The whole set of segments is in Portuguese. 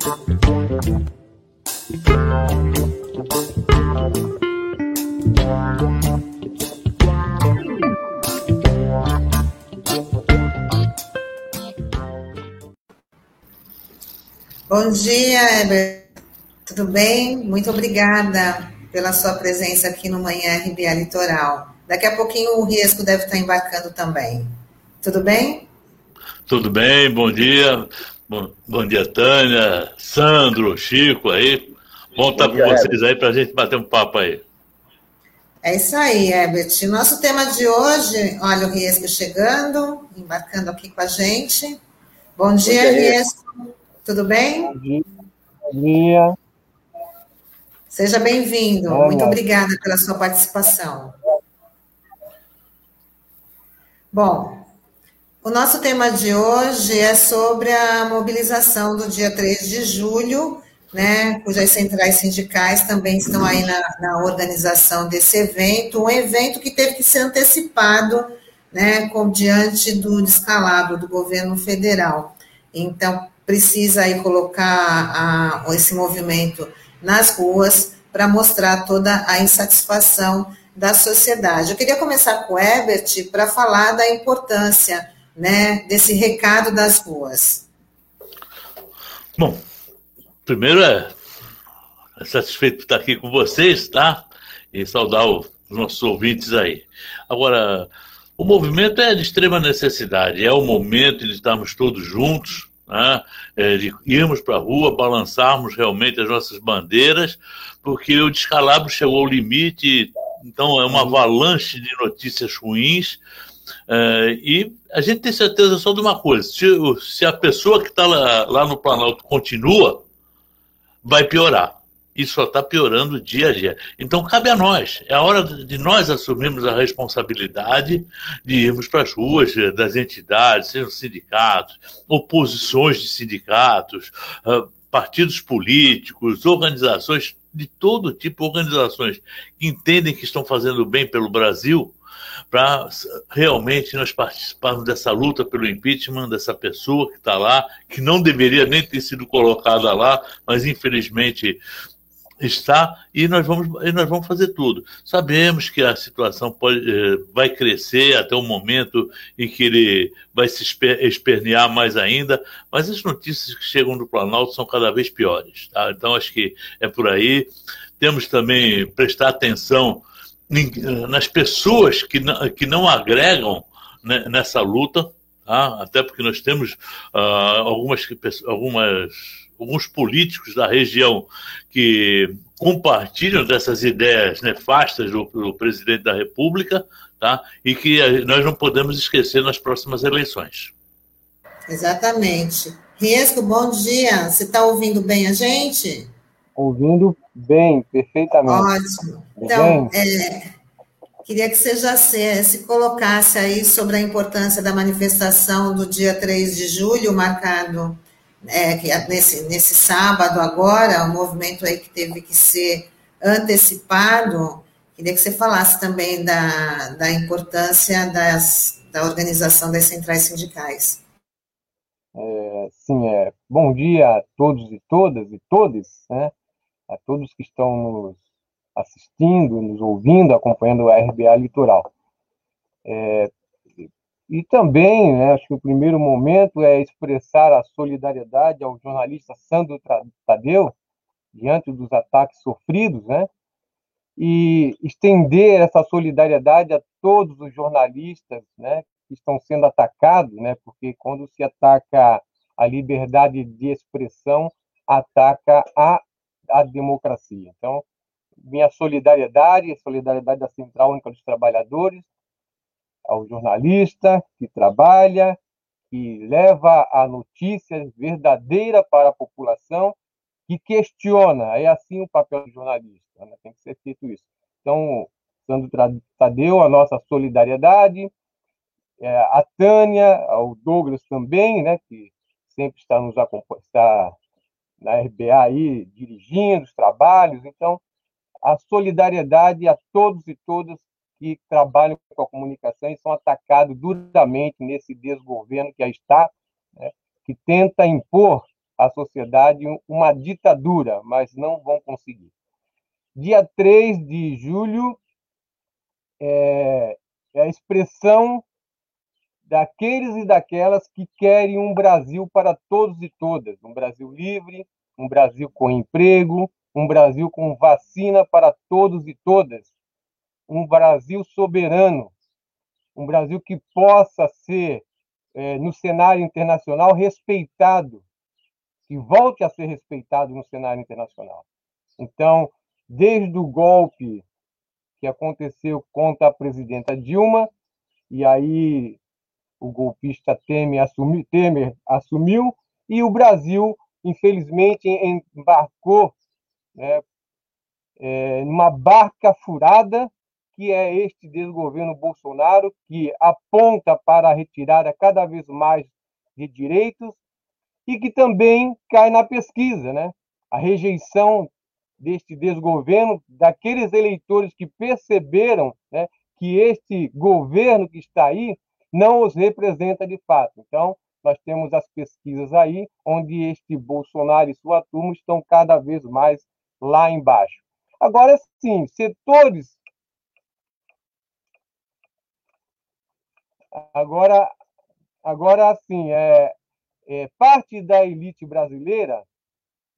Bom dia, Heber. Tudo bem? Muito obrigada pela sua presença aqui no Manhã RBA Litoral. Daqui a pouquinho o Riesco deve estar embarcando também. Tudo bem? Tudo bem, bom dia. Bom, bom dia, Tânia, Sandro, Chico aí. Bom estar com vocês aí para a gente bater um papo aí. É isso aí, Herbert. Nosso tema de hoje, olha o Riesco chegando, embarcando aqui com a gente. Bom dia, bom dia. Riesco. Tudo bem? Bom dia. Bom dia. Seja bem-vindo. Muito obrigada pela sua participação. Bom, o nosso tema de hoje é sobre a mobilização do dia 3 de julho, né, cujas centrais sindicais também estão aí na, na organização desse evento, um evento que teve que ser antecipado, né, com, diante do descalabro do governo federal. Então, precisa aí colocar a, esse movimento nas ruas para mostrar toda a insatisfação da sociedade. Eu queria começar com o Herbert para falar da importância né, desse recado das ruas. Bom, primeiro é, é satisfeito estar aqui com vocês, tá? E saudar os nossos ouvintes aí. Agora, o movimento é de extrema necessidade, é o momento de estarmos todos juntos, né? é, de irmos para a rua, balançarmos realmente as nossas bandeiras, porque o descalabro chegou ao limite, então é uma avalanche de notícias ruins. É, e a gente tem certeza só de uma coisa: se, se a pessoa que está lá, lá no Planalto continua, vai piorar e só está piorando dia a dia. Então cabe a nós, é a hora de nós assumirmos a responsabilidade de irmos para as ruas das entidades, sejam sindicatos, oposições de sindicatos, ah, partidos políticos, organizações de todo tipo, organizações que entendem que estão fazendo bem pelo Brasil, para realmente nós participarmos dessa luta pelo impeachment dessa pessoa que está lá, que não deveria nem ter sido colocada lá, mas infelizmente está e nós vamos e nós vamos fazer tudo. Sabemos que a situação pode, eh, vai crescer até o momento em que ele vai se espernear mais ainda, mas as notícias que chegam do Planalto são cada vez piores. Tá? Então acho que é por aí. Temos também prestar atenção nas pessoas que não, que não agregam nessa luta, tá? até porque nós temos uh, algumas, algumas alguns políticos da região que compartilham dessas ideias nefastas do, do presidente da República, tá? E que nós não podemos esquecer nas próximas eleições. Exatamente. Riesco, bom dia. Você está ouvindo bem a gente? Ouvindo bem, perfeitamente. Ótimo. Então, é, queria que você já se, se colocasse aí sobre a importância da manifestação do dia 3 de julho, marcado é, é nesse, nesse sábado agora, o movimento aí que teve que ser antecipado, queria que você falasse também da, da importância das, da organização das centrais sindicais. É, sim, é, bom dia a todos e todas e todos, né, a todos que estão nos assistindo, nos ouvindo, acompanhando o RBA Litoral. É, e também, né, acho que o primeiro momento é expressar a solidariedade ao jornalista Sandro Tadeu, diante dos ataques sofridos, né, e estender essa solidariedade a todos os jornalistas né, que estão sendo atacados, né, porque quando se ataca a liberdade de expressão, ataca a, a democracia. Então, minha solidariedade, solidariedade da Central Única dos Trabalhadores, ao jornalista que trabalha, que leva a notícia verdadeira para a população, que questiona. É assim o papel do jornalista, né? tem que ser feito isso. Então, Sandro Tadeu, a nossa solidariedade, é, a Tânia, ao Douglas também, né, que sempre está nos acompanhando, na RBA aí, dirigindo os trabalhos. Então, a solidariedade a todos e todas que trabalham com a comunicação e são atacados duramente nesse desgoverno que aí está, né, que tenta impor à sociedade uma ditadura, mas não vão conseguir. Dia 3 de julho é, é a expressão daqueles e daquelas que querem um Brasil para todos e todas, um Brasil livre, um Brasil com emprego, um Brasil com vacina para todos e todas, um Brasil soberano, um Brasil que possa ser, é, no cenário internacional, respeitado, que volte a ser respeitado no cenário internacional. Então, desde o golpe que aconteceu contra a presidenta Dilma, e aí o golpista Temer, assumi, Temer assumiu, e o Brasil, infelizmente, embarcou né, é, numa barca furada, que é este desgoverno Bolsonaro, que aponta para a retirada cada vez mais de direitos e que também cai na pesquisa, né? A rejeição deste desgoverno, daqueles eleitores que perceberam né, que este governo que está aí não os representa de fato. Então, nós temos as pesquisas aí, onde este Bolsonaro e sua turma estão cada vez mais lá embaixo. Agora, sim, setores. Agora, agora sim, é, é, parte da elite brasileira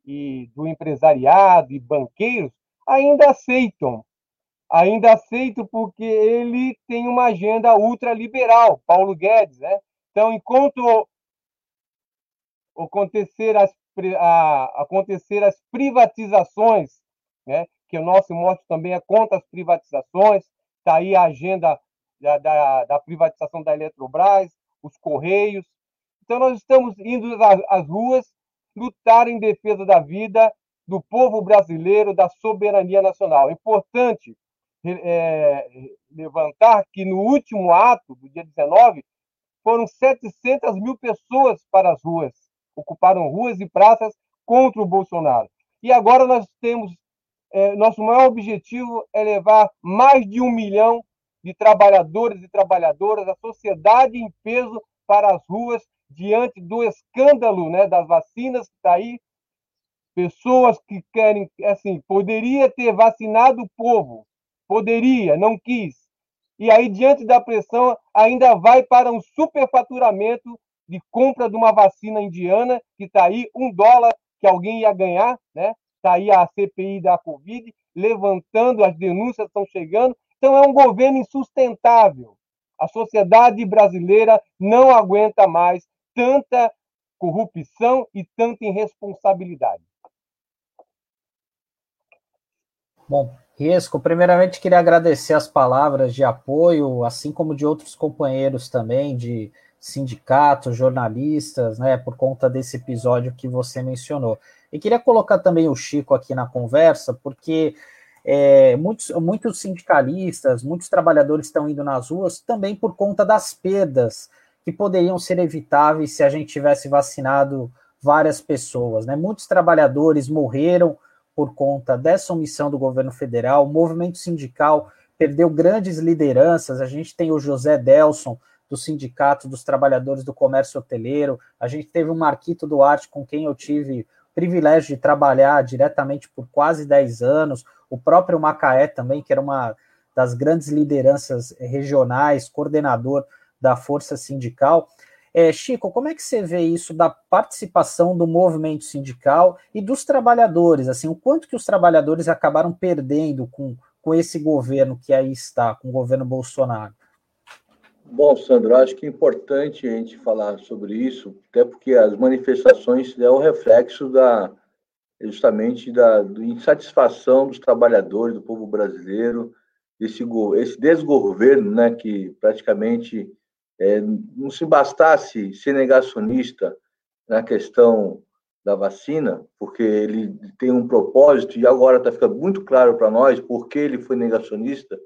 e do empresariado e banqueiros ainda aceitam ainda aceito porque ele tem uma agenda ultraliberal, Paulo Guedes, né? Então, enquanto acontecer as, a, acontecer as privatizações, né? Que o nosso mote também é contra as privatizações, está aí a agenda da, da, da, privatização da Eletrobras, os Correios. Então, nós estamos indo às, às ruas lutar em defesa da vida do povo brasileiro, da soberania nacional. É importante é, levantar que no último ato, do dia 19, foram 700 mil pessoas para as ruas, ocuparam ruas e praças contra o Bolsonaro. E agora nós temos, é, nosso maior objetivo é levar mais de um milhão de trabalhadores e trabalhadoras, a sociedade em peso para as ruas, diante do escândalo né, das vacinas que está aí. Pessoas que querem, assim, poderia ter vacinado o povo, Poderia, não quis. E aí, diante da pressão, ainda vai para um superfaturamento de compra de uma vacina indiana, que está aí, um dólar que alguém ia ganhar, né? Está aí a CPI da Covid, levantando, as denúncias estão chegando. Então, é um governo insustentável. A sociedade brasileira não aguenta mais tanta corrupção e tanta irresponsabilidade. Bom, Riesco, primeiramente queria agradecer as palavras de apoio, assim como de outros companheiros também, de sindicatos, jornalistas, né, por conta desse episódio que você mencionou. E queria colocar também o Chico aqui na conversa, porque é, muitos, muitos sindicalistas, muitos trabalhadores estão indo nas ruas também por conta das perdas que poderiam ser evitáveis se a gente tivesse vacinado várias pessoas. Né? Muitos trabalhadores morreram por conta dessa omissão do governo federal. O movimento sindical perdeu grandes lideranças. A gente tem o José Delson, do Sindicato dos Trabalhadores do Comércio Hoteleiro. A gente teve o Marquito Duarte, com quem eu tive o privilégio de trabalhar diretamente por quase 10 anos. O próprio Macaé também, que era uma das grandes lideranças regionais, coordenador da Força Sindical. É, Chico, como é que você vê isso da participação do movimento sindical e dos trabalhadores? Assim, o quanto que os trabalhadores acabaram perdendo com, com esse governo que aí está, com o governo Bolsonaro? Bom, Sandro, acho que é importante a gente falar sobre isso, até porque as manifestações é o reflexo da justamente da, da insatisfação dos trabalhadores, do povo brasileiro, esse, esse desgoverno, né, que praticamente é, não se bastasse ser negacionista na questão da vacina, porque ele tem um propósito, e agora está ficando muito claro para nós por que ele foi negacionista,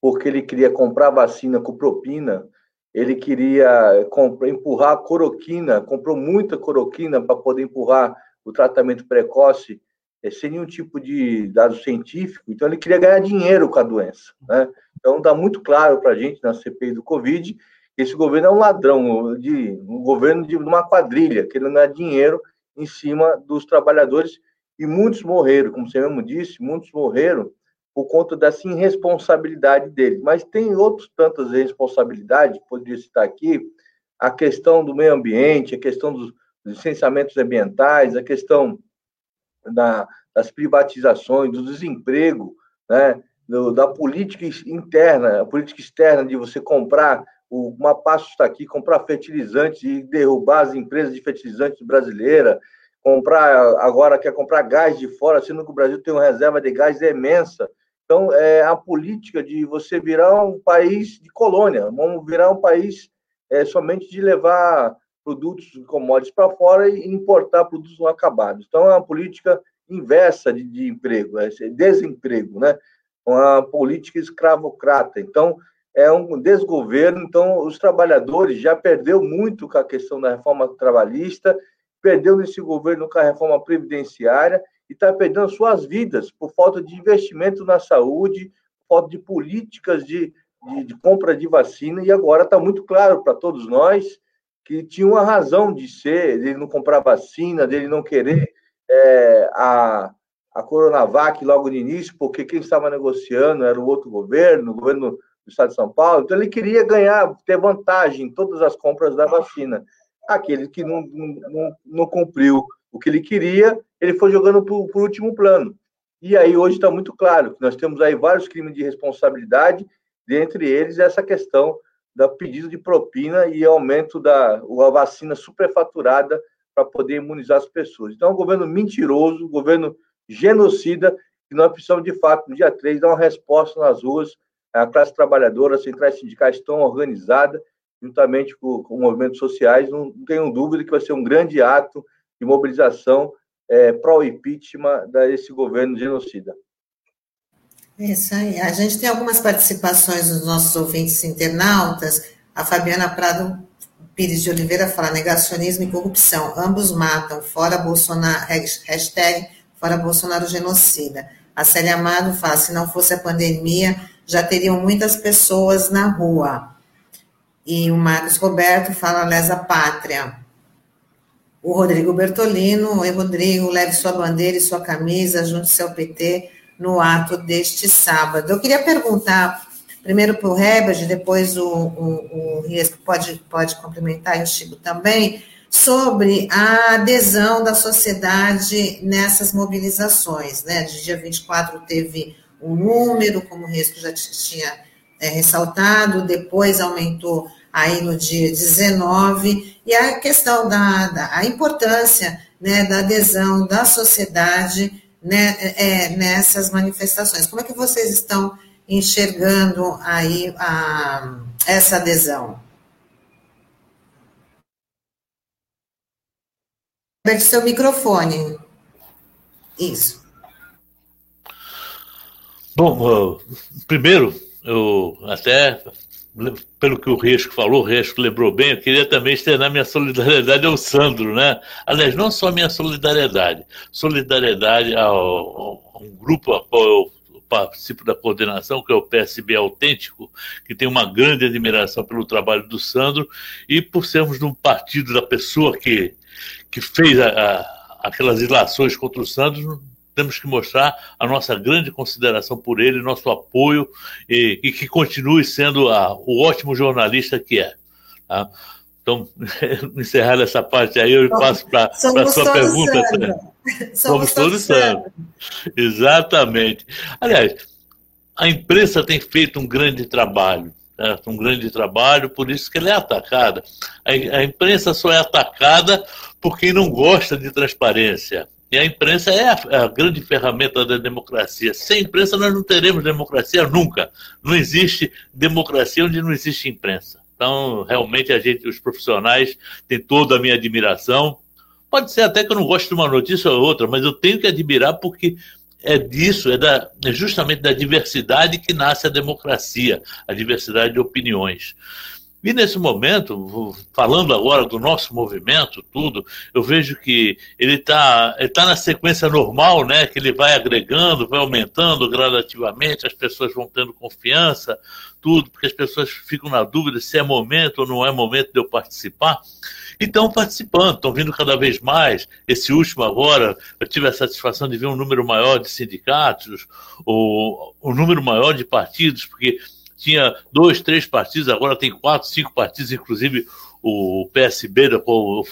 porque ele queria comprar vacina com propina, ele queria comprar, empurrar a coroquina, comprou muita coroquina para poder empurrar o tratamento precoce é, sem nenhum tipo de dado científico, então ele queria ganhar dinheiro com a doença. Né? Então está muito claro para a gente na CPI do Covid esse governo é um ladrão, de, um governo de uma quadrilha, que ele dinheiro em cima dos trabalhadores e muitos morreram, como você mesmo disse, muitos morreram por conta dessa irresponsabilidade dele. Mas tem outras tantas responsabilidades, poderia citar aqui, a questão do meio ambiente, a questão dos licenciamentos ambientais, a questão da, das privatizações, do desemprego, né, da política interna, a política externa de você comprar, o Mapasso está aqui, comprar fertilizantes e derrubar as empresas de fertilizantes brasileiras, comprar, agora quer comprar gás de fora, sendo que o Brasil tem uma reserva de gás imensa. Então, é a política de você virar um país de colônia, vamos virar um país é, somente de levar produtos commodities para fora e importar produtos não acabados. Então, é uma política inversa de, de emprego, é desemprego, né? Uma política escravocrata. Então, é um desgoverno. Então, os trabalhadores já perdeu muito com a questão da reforma trabalhista, perdeu nesse governo com a reforma previdenciária e está perdendo suas vidas por falta de investimento na saúde, falta de políticas de, de, de compra de vacina. E agora está muito claro para todos nós que tinha uma razão de ser, dele não comprar vacina, dele não querer é, a, a Coronavac logo no início, porque quem estava negociando era o outro governo, o governo do Estado de São Paulo, então ele queria ganhar, ter vantagem em todas as compras da vacina. Aquele que não, não, não cumpriu o que ele queria, ele foi jogando para o último plano. E aí hoje está muito claro que nós temos aí vários crimes de responsabilidade, dentre eles essa questão da pedido de propina e aumento da a vacina superfaturada para poder imunizar as pessoas. Então, é um governo mentiroso, um governo genocida, que nós precisamos, de fato, no dia 3, dar uma resposta nas ruas. A classe trabalhadora, as centrais sindicais estão organizadas, juntamente com, com movimentos sociais. Não, não tenho dúvida que vai ser um grande ato de mobilização é, pró-impeachment desse governo genocida. Isso aí. A gente tem algumas participações dos nossos ouvintes internautas. A Fabiana Prado Pires de Oliveira fala negacionismo e corrupção. Ambos matam. Fora Bolsonaro. Hashtag fora Bolsonaro genocida. A Célia Amado fala, se não fosse a pandemia, já teriam muitas pessoas na rua. E o Marcos Roberto fala lesa pátria. O Rodrigo Bertolino, oi Rodrigo, leve sua bandeira e sua camisa, junte-se ao PT no ato deste sábado. Eu queria perguntar, primeiro para o Herbert, depois o, o, o Riesco pode, pode complementar, e o Chico também, sobre a adesão da sociedade nessas mobilizações. Né? De dia 24 teve um número, como o Riesco já tinha é, ressaltado, depois aumentou aí no dia 19, e a questão da, da a importância né, da adesão da sociedade né, é, nessas manifestações. Como é que vocês estão enxergando aí a, essa adesão? Aperte seu microfone. Isso. Bom, primeiro, eu até pelo que o Resco falou, o Resco lembrou bem, eu queria também externar minha solidariedade ao Sandro, né? Aliás, não só minha solidariedade, solidariedade ao, a um grupo a qual eu participo da coordenação, que é o PSB Autêntico, que tem uma grande admiração pelo trabalho do Sandro e por sermos um partido da pessoa que, que fez a, a, aquelas ilações contra o Sandro, temos que mostrar a nossa grande consideração por ele, nosso apoio e, e que continue sendo a, o ótimo jornalista que é. Tá? Então, encerrar essa parte aí, eu passo para a sua pergunta. Somos, Somos todos Sandro. Exatamente. Aliás, a imprensa tem feito um grande trabalho. Certo? Um grande trabalho, por isso que ela é atacada. A, a imprensa só é atacada por quem não gosta de transparência. E a imprensa é a, a, grande ferramenta da democracia. Sem imprensa nós não teremos democracia nunca. Não existe democracia onde não existe imprensa. Então, realmente, a gente, os profissionais, têm toda a minha admiração. Pode ser até que eu não goste de uma notícia ou outra, mas eu tenho que admirar porque é disso, é, da, é justamente da diversidade que nasce a democracia, a diversidade de opiniões. E nesse momento, falando agora do nosso movimento, tudo, eu vejo que ele está ele tá na sequência normal, né? Que ele vai agregando, vai aumentando gradativamente, as pessoas vão tendo confiança, tudo, porque as pessoas ficam na dúvida se é momento ou não é momento de eu participar. E estão participando, estão vindo cada vez mais. Esse último agora, eu tive a satisfação de ver um número maior de sindicatos, o, um número maior de partidos, porque tinha dois, três partidos, agora tem quatro, cinco partidos, inclusive o PSB, da qual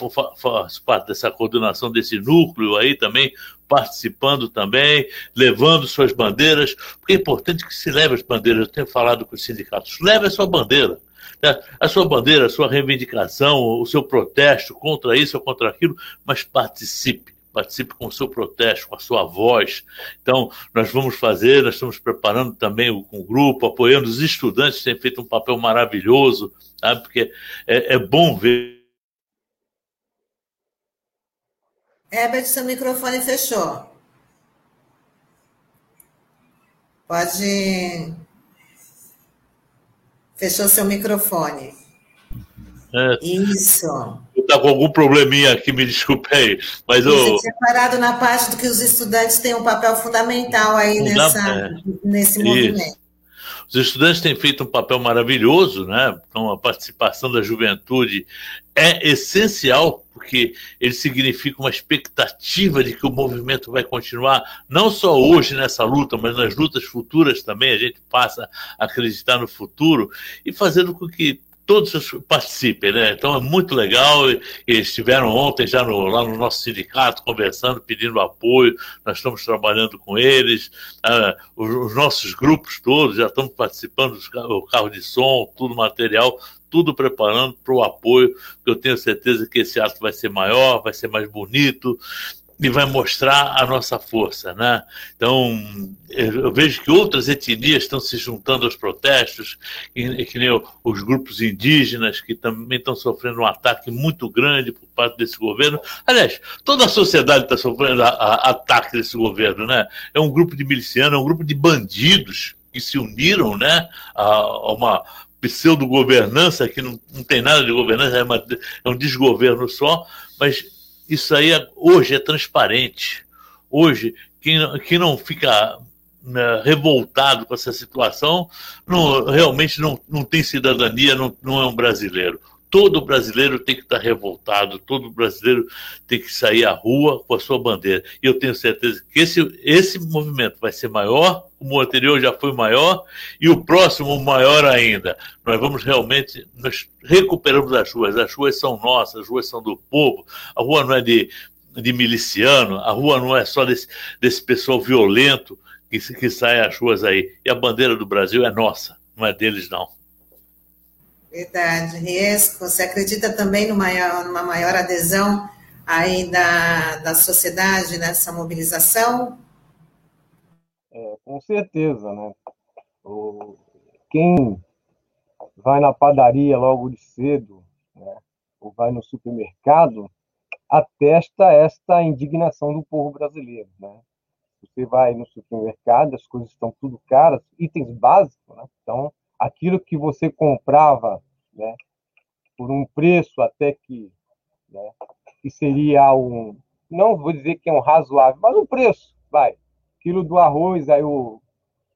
parte dessa coordenação desse núcleo aí também, participando também, levando suas bandeiras, porque é importante que se leve as bandeiras. Eu tenho falado com os sindicatos, leve a sua bandeira. Né? A sua bandeira, a sua reivindicação, o seu protesto contra isso ou contra aquilo, mas participe participe com o seu protesto, com a sua voz. Então, nós vamos fazer, nós estamos preparando também o, com o grupo, apoiando os estudantes, têm feito um papel maravilhoso, sabe? porque é, é bom ver. Herbert, seu microfone fechou. Pode. Fechou seu microfone. É. Isso. Está com algum probleminha aqui, me desculpe aí. Mas eu... Você tinha parado na parte do que os estudantes têm um papel fundamental aí nessa, é. nesse Isso. movimento. Os estudantes têm feito um papel maravilhoso, né? Então, a participação da juventude é essencial, porque ele significa uma expectativa de que o movimento vai continuar, não só hoje nessa luta, mas nas lutas futuras também. A gente passa a acreditar no futuro e fazendo com que todos participem, né? Então é muito legal. Eles estiveram ontem já no, lá no nosso sindicato conversando, pedindo apoio. Nós estamos trabalhando com eles. Ah, os, os, nossos grupos todos já estamos participando, o carro de som, tudo material, tudo preparando para o apoio. Eu tenho certeza que esse ato vai ser maior, vai ser mais bonito e vai mostrar a nossa força, né? Então, eu vejo que outras etnias estão se juntando aos protestos, que, que nem os grupos indígenas, que também estão sofrendo um ataque muito grande por parte desse governo. Aliás, toda a sociedade está sofrendo a, a, ataque desse governo, né? É um grupo de milicianos, é um grupo de bandidos que se uniram, né, a, uma pseudo-governança que não, não tem nada de governança, é, uma, é um desgoverno só, mas isso aí é, hoje é transparente. Hoje, quem, quem não fica né, revoltado com essa situação não, realmente não, não tem cidadania, não, não é um brasileiro todo brasileiro tem que estar revoltado, todo brasileiro tem que sair à rua com a sua bandeira. E eu tenho certeza que esse, esse movimento vai ser maior, o anterior já foi maior, e o próximo maior ainda. Nós vamos realmente, nós recuperamos as ruas, as ruas são nossas, as ruas são do povo, a rua não é de, de miliciano, a rua não é só desse, desse pessoal violento que, que sai às ruas aí. E a bandeira do Brasil é nossa, não é deles não. Verdade. Riesco, você acredita também numa maior, numa maior adesão aí da, da sociedade nessa mobilização? É, com certeza, né? O, quem vai na padaria logo de cedo, né, ou vai no supermercado, atesta esta indignação do povo brasileiro, né? Você vai no supermercado, as coisas estão tudo caras, itens básicos, né? Então, aquilo que você comprava né, por um preço até que, né, que seria um, não vou dizer que é um razoável, mas um preço, vai. Quilo do arroz, aí o,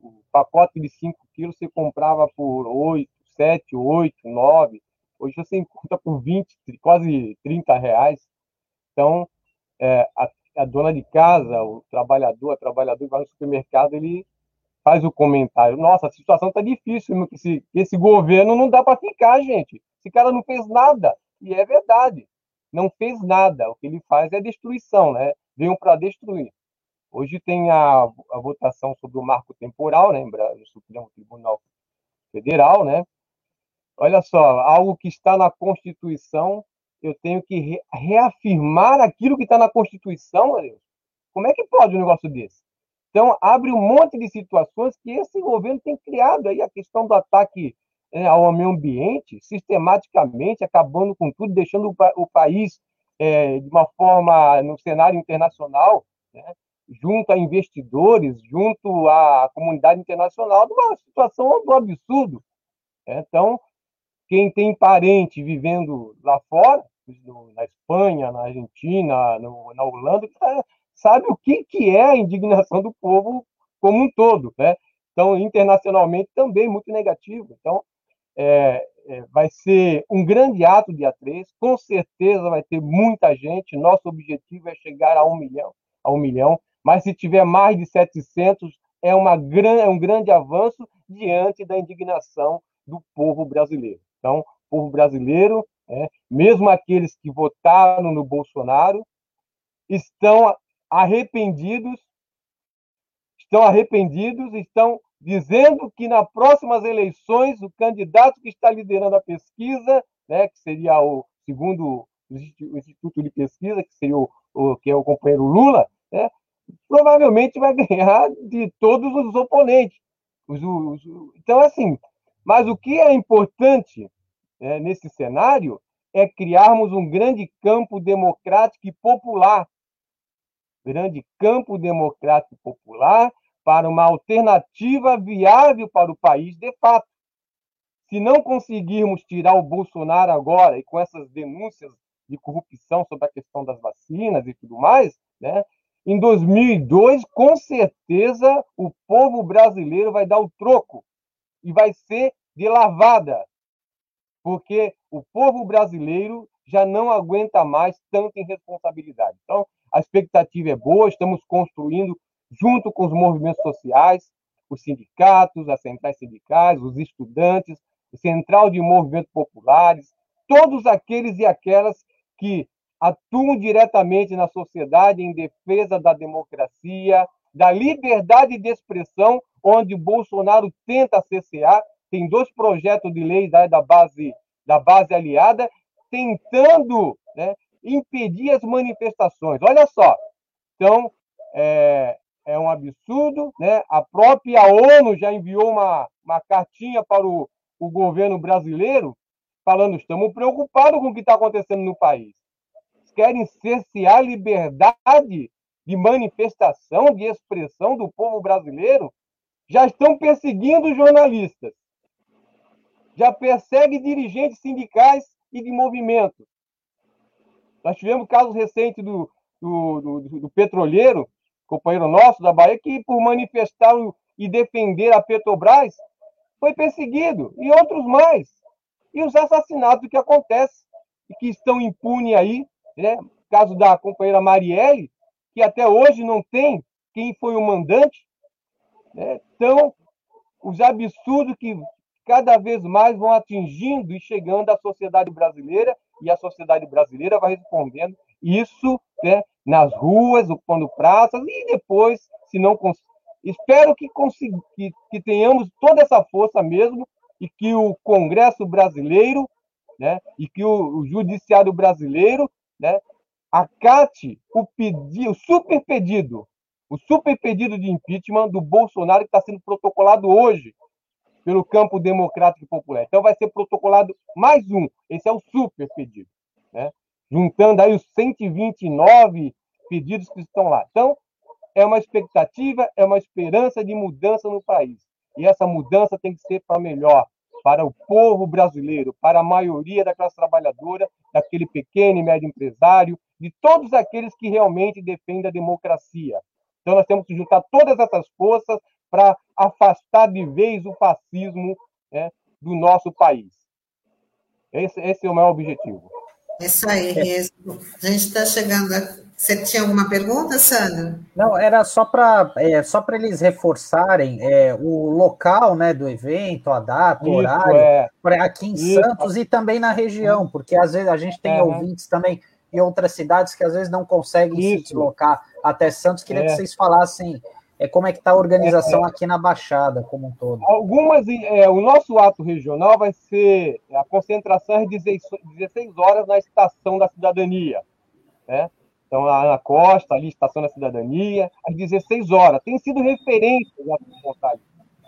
o pacote de 5 quilos você comprava por 8, 7, 8, 9. Hoje você encontra por 20, quase 30 reais. Então, é, a, a, dona de casa, o trabalhador, a trabalhadora vai no supermercado, ele faz o comentário: nossa, a situação está difícil, esse, esse governo não dá para ficar, gente. Esse cara não fez nada. E é verdade, não fez nada. O que ele faz é destruição, né? Veio para destruir. Hoje tem a, a, votação sobre o marco temporal, né, no Supremo Tribunal Federal, né? Olha só, algo que está na Constituição, eu tenho que re, reafirmar aquilo que está na Constituição, meu. Como é que pode um negócio desse? Então, abre um monte de situações que esse governo tem criado aí, a questão do ataque é, ao meio ambiente, sistematicamente, acabando com tudo, deixando o, o país é, de uma forma, no cenário internacional, né, junto a investidores, junto à comunidade internacional, de uma situação do absurdo. Né? Então, quem tem parente vivendo lá fora, na Espanha, na Argentina, no, na Holanda, sabe o que, que é a indignação do povo como um todo, né? Então, internacionalmente também muito negativo. Então, é, é, vai ser um grande ato dia 3, com certeza vai ter muita gente. Nosso objetivo é chegar a um milhão, a um milhão. Mas se tiver mais de 700, é, uma, é um grande avanço diante da indignação do povo brasileiro. Então, o povo brasileiro, é, mesmo aqueles que votaram no Bolsonaro, estão arrependidos, estão arrependidos, estão dizendo que nas próximas eleições o candidato que está liderando a pesquisa, né, que seria o segundo o Instituto de Pesquisa, que seria o, o que é o companheiro Lula, né, provavelmente vai ganhar de todos os oponentes. Os, os, então, assim, mas o que é importante né, nesse cenário é criarmos um grande campo democrático e popular. Grande campo democrático popular para uma alternativa viável para o país de fato. Se não conseguirmos tirar o Bolsonaro agora e com essas denúncias de corrupção sobre a questão das vacinas e tudo mais, né, em 2002, com certeza, o povo brasileiro vai dar o troco e vai ser de lavada, porque o povo brasileiro já não aguenta mais tanta irresponsabilidade. Então, a expectativa é boa, estamos construindo junto com os movimentos sociais, os sindicatos, as centrais sindicais, os estudantes, o Central de Movimentos Populares, todos aqueles e aquelas que atuam diretamente na sociedade em defesa da democracia, da liberdade de expressão, onde Bolsonaro tenta cessear. Tem dois projetos de lei da, da base da base aliada tentando né, impedir as manifestações. Olha só. Então, é, é um absurdo. Né? A própria ONU já enviou uma, uma cartinha para o, o governo brasileiro falando: estamos preocupados com o que está acontecendo no país. Querem cercear a liberdade de manifestação, de expressão do povo brasileiro. Já estão perseguindo jornalistas. Já perseguem dirigentes sindicais e de movimentos. Nós tivemos casos recentes do, do, do, do petroleiro companheiro nosso da Bahia, que por manifestar e defender a Petrobras foi perseguido, e outros mais. E os assassinatos que acontecem e que estão impunes aí, né? caso da companheira Marielle, que até hoje não tem quem foi o mandante. Né? Então, os absurdos que cada vez mais vão atingindo e chegando à sociedade brasileira, e a sociedade brasileira vai respondendo isso né, nas ruas, ocupando praças, e depois, se não espero que, que, que tenhamos toda essa força mesmo e que o Congresso brasileiro né, e que o, o Judiciário brasileiro né, acate o pedido, o super pedido, o super pedido de impeachment do Bolsonaro que está sendo protocolado hoje pelo campo democrático popular. Então vai ser protocolado mais um. Esse é o super pedido, né? juntando aí os 129 pedidos que estão lá. Então, é uma expectativa, é uma esperança de mudança no país. E essa mudança tem que ser para melhor, para o povo brasileiro, para a maioria da classe trabalhadora, daquele pequeno e médio empresário, de todos aqueles que realmente defendem a democracia. Então, nós temos que juntar todas essas forças para afastar de vez o fascismo né, do nosso país. Esse, esse é o meu objetivo. Isso aí, Riesco. A gente está chegando. A... Você tinha alguma pergunta, Sandra? Não, era só para é, só para eles reforçarem é, o local né, do evento, a data, o horário, é. aqui em Isso. Santos e também na região, porque às vezes a gente tem ouvintes também em outras cidades que às vezes não conseguem Isso. se deslocar até Santos. Queria que é. vocês falassem é como é que está a organização é, é, aqui na Baixada como um todo. Algumas, é, o nosso ato regional vai ser a concentração às 16 horas na Estação da Cidadania, né? Então, lá na costa, ali, Estação da Cidadania, às 16 horas. Tem sido referência já vontade,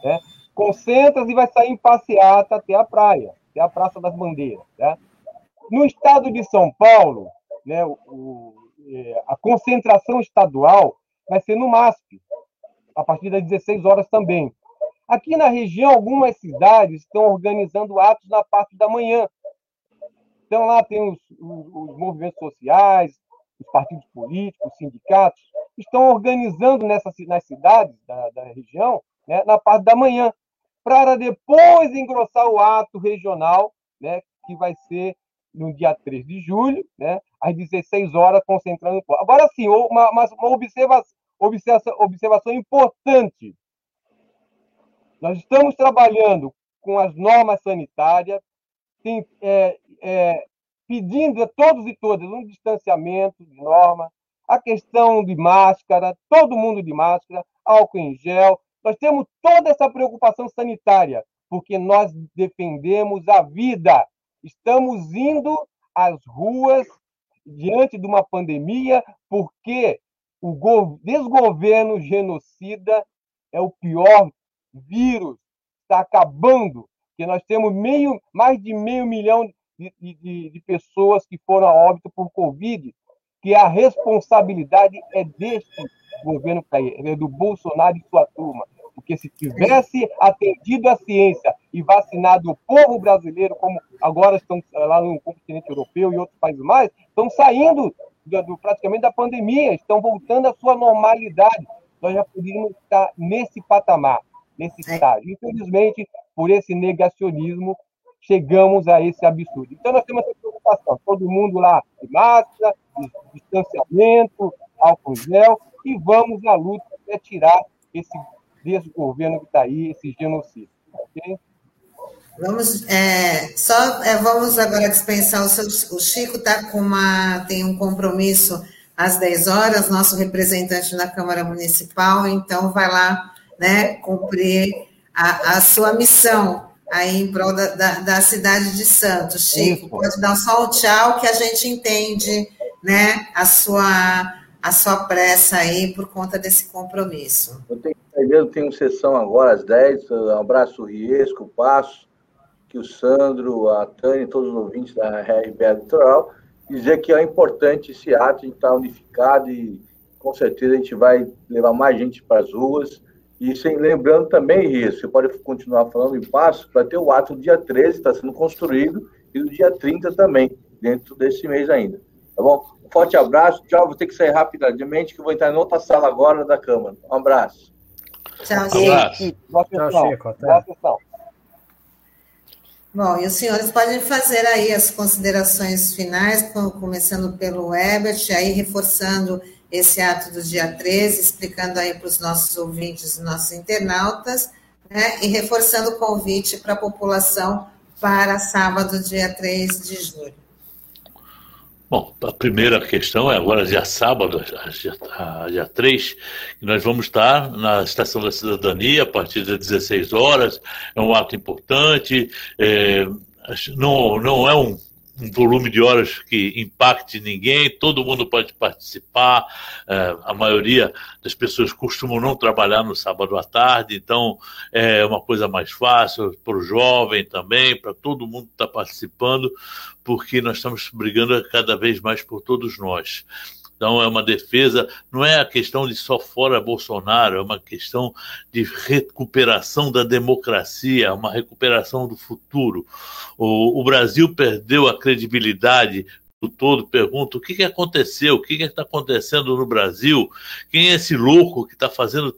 né? Concentra-se e vai sair em passeata até a praia, até a Praça das Bandeiras, né? No estado de São Paulo, né, o, o, é, a concentração estadual vai ser no MASP, a partir das 16 horas também. Aqui na região, algumas cidades estão organizando atos na parte da manhã. Então, lá tem os, os, os movimentos sociais, os partidos políticos, os sindicatos, estão organizando nessas, nas cidades da, da região, né, na parte da manhã, para depois engrossar o ato regional, né, que vai ser no dia 3 de julho, né, às 16 horas, concentrando. Agora sim, uma, uma, uma observação, observação, observação importante. Nós estamos trabalhando com as normas sanitárias, tem, é, é, pedindo a todos e todas um distanciamento de norma, a questão de máscara, todo mundo de máscara, álcool em gel. Nós temos toda essa preocupação sanitária, porque nós defendemos a vida. Estamos indo às ruas diante de uma pandemia, porque o desgoverno genocida é o pior vírus, está acabando, que nós temos meio, mais de meio milhão de, de, de pessoas que foram a óbito por Covid, que a responsabilidade é deste governo é do Bolsonaro e sua turma. Porque se tivesse atendido a ciência e vacinado o povo brasileiro, como agora estão lá no continente europeu e outros países mais, estão saindo do, do, praticamente da pandemia, estão voltando à sua normalidade. Nós já poderíamos estar nesse patamar, nesse é. estágio. Infelizmente, por esse negacionismo, chegamos a esse absurdo. Então, nós temos essa preocupação, todo mundo lá de máscara, de distanciamento, álcool gel, e vamos à luta para tirar esse desgoverno que está aí, esse genocídio. Okay? Vamos, é, só é, vamos agora dispensar o, seu, o Chico tá com uma tem um compromisso às 10 horas, nosso representante na Câmara Municipal, então vai lá, né, cumprir a, a sua missão aí em prol da, da, da cidade de Santos. Chico, Isso. pode dar só o tchau que a gente entende né, a sua a sua pressa aí por conta desse compromisso. Eu tenho, eu tenho sessão agora às 10, um abraço Riesco, Passo, que o Sandro, a Tânia e todos os ouvintes da RB Litoral, dizer que é importante esse ato, a gente está unificado e com certeza a gente vai levar mais gente para as ruas, e sem, lembrando também, isso, você pode continuar falando em passo, vai ter o ato do dia 13, está sendo construído, e do dia 30 também, dentro desse mês ainda. Tá bom? Um forte abraço, tchau, vou ter que sair rapidamente, que vou entrar em outra sala agora da Câmara. Um abraço. Tchau, Chico. Sessão. Chico, Boa sessão. Bom, e os senhores podem fazer aí as considerações finais, começando pelo Ebert, aí reforçando esse ato do dia 13, explicando aí para os nossos ouvintes, nossos internautas, né, e reforçando o convite para a população para sábado, dia 3 de julho. Bom, a primeira questão é agora, dia sábado, dia, dia 3, que nós vamos estar na Estação da Cidadania a partir das 16 horas. É um ato importante, é, não, não é um um volume de horas que impacte ninguém, todo mundo pode participar, é, a maioria das pessoas costumam não trabalhar no sábado à tarde, então é uma coisa mais fácil para o jovem também, para todo mundo que está participando, porque nós estamos brigando cada vez mais por todos nós. Então, é uma defesa, não é a questão de só fora Bolsonaro, é uma questão de recuperação da democracia, uma recuperação do futuro. O, o Brasil perdeu a credibilidade o todo pergunta o que, que aconteceu, o que está acontecendo no Brasil, quem é esse louco que está fazendo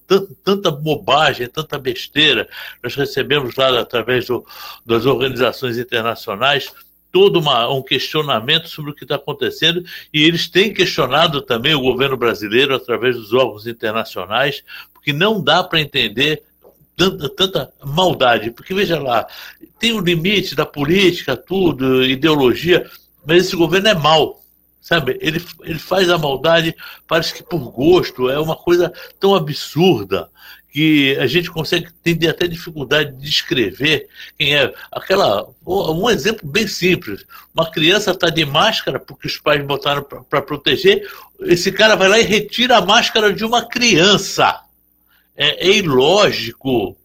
tanta bobagem, tanta besteira. Nós recebemos lá, através do, das organizações internacionais, todo uma, um questionamento sobre o que está acontecendo e eles têm questionado também o governo brasileiro através dos órgãos internacionais, porque não dá para entender tanta, tanta maldade. Porque veja lá, tem o limite da política, tudo, ideologia, mas esse governo é mau. Sabe, ele, ele faz a maldade, parece que por gosto, é uma coisa tão absurda que a gente consegue ter até dificuldade de descrever quem é. Aquela, um exemplo bem simples: uma criança está de máscara porque os pais botaram para proteger, esse cara vai lá e retira a máscara de uma criança. É, é ilógico,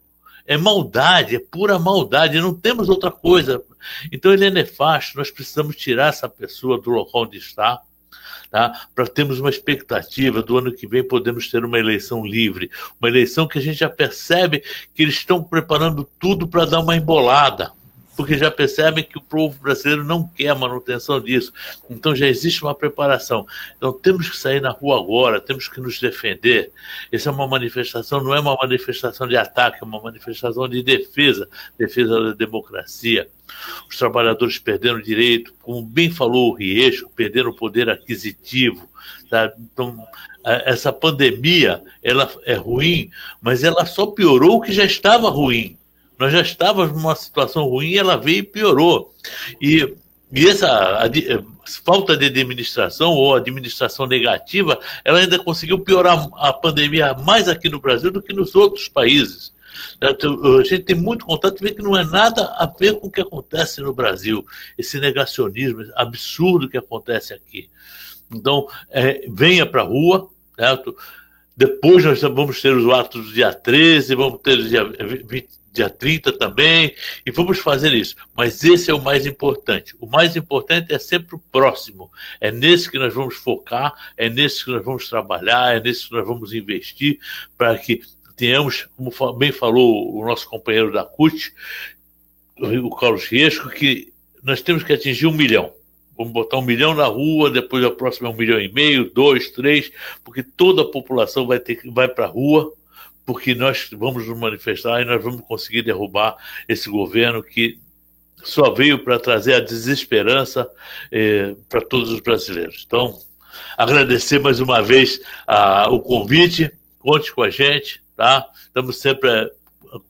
é maldade, é pura maldade, não temos outra coisa. Então ele é nefasto, nós precisamos tirar essa pessoa do local onde está tá? para termos uma expectativa do ano que vem podemos ter uma eleição livre, uma eleição que a gente já percebe que eles estão preparando tudo para dar uma embolada porque já percebem que o povo brasileiro não quer a manutenção disso. Então já existe uma preparação. Então temos que sair na rua agora, temos que nos defender. Essa é uma manifestação, não é uma manifestação de ataque, é uma manifestação de defesa, defesa da democracia. Os trabalhadores perderam direito, como bem falou o Rieixo, perderam o poder aquisitivo. Tá? Então, essa pandemia ela é ruim, mas ela só piorou o que já estava ruim. Nós já estávamos numa situação ruim e ela veio e piorou. E, e essa a, a, falta de administração ou administração negativa, ela ainda conseguiu piorar a pandemia mais aqui no Brasil do que nos outros países. A gente tem muito contato e vê que não é nada a ver com o que acontece no Brasil, esse negacionismo absurdo que acontece aqui. Então, é, venha para a rua, certo? Depois nós vamos ter os atos do dia 13, vamos ter o dia 20, dia 30 também, e vamos fazer isso. Mas esse é o mais importante. O mais importante é sempre o próximo. É nesse que nós vamos focar, é nesse que nós vamos trabalhar, é nesse que nós vamos investir para que tenhamos, como bem falou o nosso companheiro da CUT, o Carlos Riesco, que nós temos que atingir um milhão. Vamos botar um milhão na rua, depois a próxima é um milhão e meio, dois, três, porque toda a população vai ter vai para a rua porque nós vamos nos manifestar e nós vamos conseguir derrubar esse governo que só veio para trazer a desesperança eh, para todos os brasileiros. Então, agradecer mais uma vez a, o convite, conte com a gente, tá? Estamos sempre eh,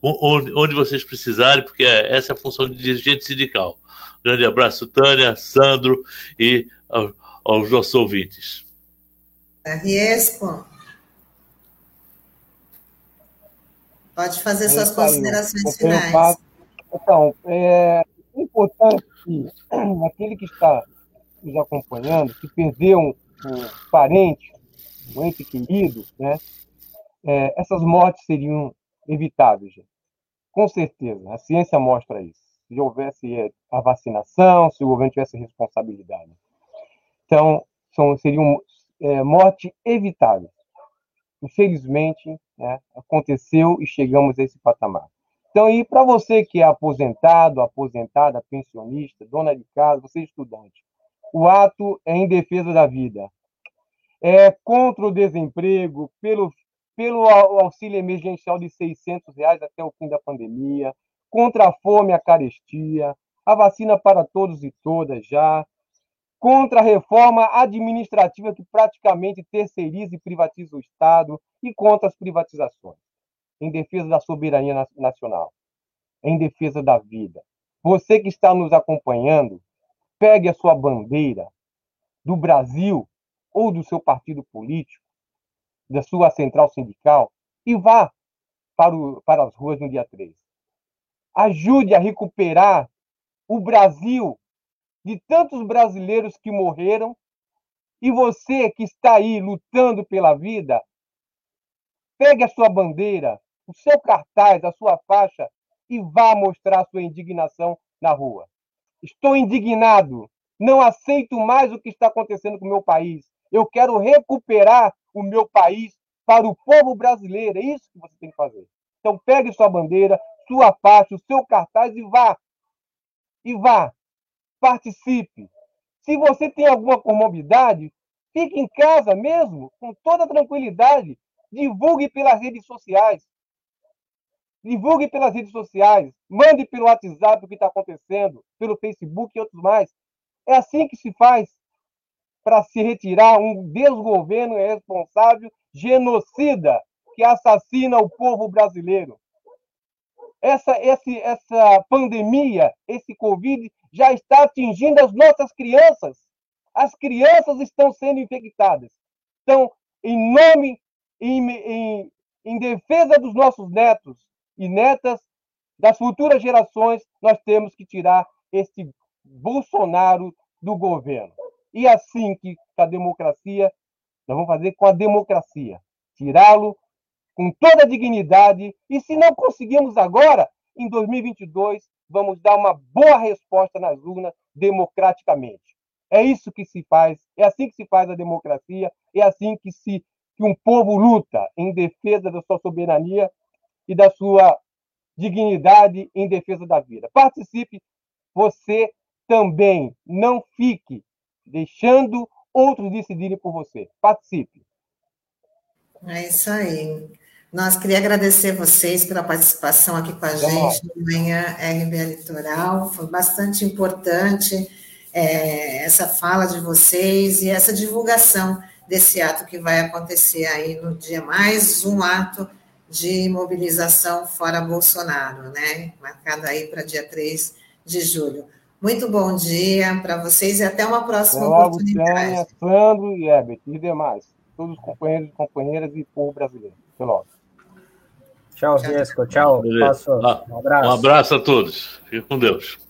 onde, onde vocês precisarem, porque é, essa é a função de dirigente sindical. Grande abraço, Tânia, Sandro e aos, aos nossos ouvintes. Riesco. Pode fazer é suas considerações finais. Então, é importante que aquele que está nos acompanhando, que perdeu um, um parente, um ente querido, né, é, essas mortes seriam evitáveis. Gente. Com certeza, a ciência mostra isso. Se houvesse é, a vacinação, se o governo tivesse responsabilidade. Então, são, seriam é, morte evitáveis. Infelizmente, né, aconteceu e chegamos a esse patamar. Então, e para você que é aposentado, aposentada, pensionista, dona de casa, você é estudante, o ato é em defesa da vida. É contra o desemprego, pelo, pelo auxílio emergencial de 600 reais até o fim da pandemia, contra a fome e a carestia, a vacina para todos e todas já, contra a reforma administrativa que praticamente terceiriza e privatiza o Estado e contra as privatizações, em defesa da soberania nacional, em defesa da vida. Você que está nos acompanhando, pegue a sua bandeira do Brasil ou do seu partido político, da sua central sindical e vá para, o, para as ruas no dia 3. Ajude a recuperar o Brasil de tantos brasileiros que morreram, e você que está aí lutando pela vida, pegue a sua bandeira, o seu cartaz, a sua faixa e vá mostrar sua indignação na rua. Estou indignado, não aceito mais o que está acontecendo com o meu país. Eu quero recuperar o meu país para o povo brasileiro. É isso que você tem que fazer. Então pegue sua bandeira, sua faixa, o seu cartaz e vá. E vá participe. Se você tem alguma comorbidade, fique em casa mesmo, com toda tranquilidade. Divulgue pelas redes sociais. Divulgue pelas redes sociais. Mande pelo WhatsApp o que está acontecendo, pelo Facebook e outros mais. É assim que se faz para se retirar um desgoverno irresponsável, genocida, que assassina o povo brasileiro. Essa, esse, essa pandemia, esse Covid, já está atingindo as nossas crianças. As crianças estão sendo infectadas. Então, em nome, em, em, em defesa dos nossos netos e netas, das futuras gerações, nós temos que tirar esse Bolsonaro do governo. E assim que a democracia, nós vamos fazer com a democracia, tirá-lo com toda a dignidade. E se não conseguimos agora, em 2022, vamos dar uma boa resposta nas urnas democraticamente. É isso que se faz, é assim que se faz a democracia, é assim que se que um povo luta em defesa da sua soberania e da sua dignidade em defesa da vida. Participe você também, não fique deixando outros decidirem por você. Participe. É isso aí. Nós queria agradecer vocês pela participação aqui com a gente no Manhã RBA Litoral. Foi bastante importante é, essa fala de vocês e essa divulgação desse ato que vai acontecer aí no dia, mais um ato de mobilização fora Bolsonaro, né? Marcado aí para dia 3 de julho. Muito bom dia para vocês e até uma próxima até logo, oportunidade. Tânia, Sandro e Herbert e demais, todos os companheiros e companheiras e povo brasileiro. Até logo. Tchau, Tchau, Tchau. Um abraço. Um abraço a todos. Fique com Deus.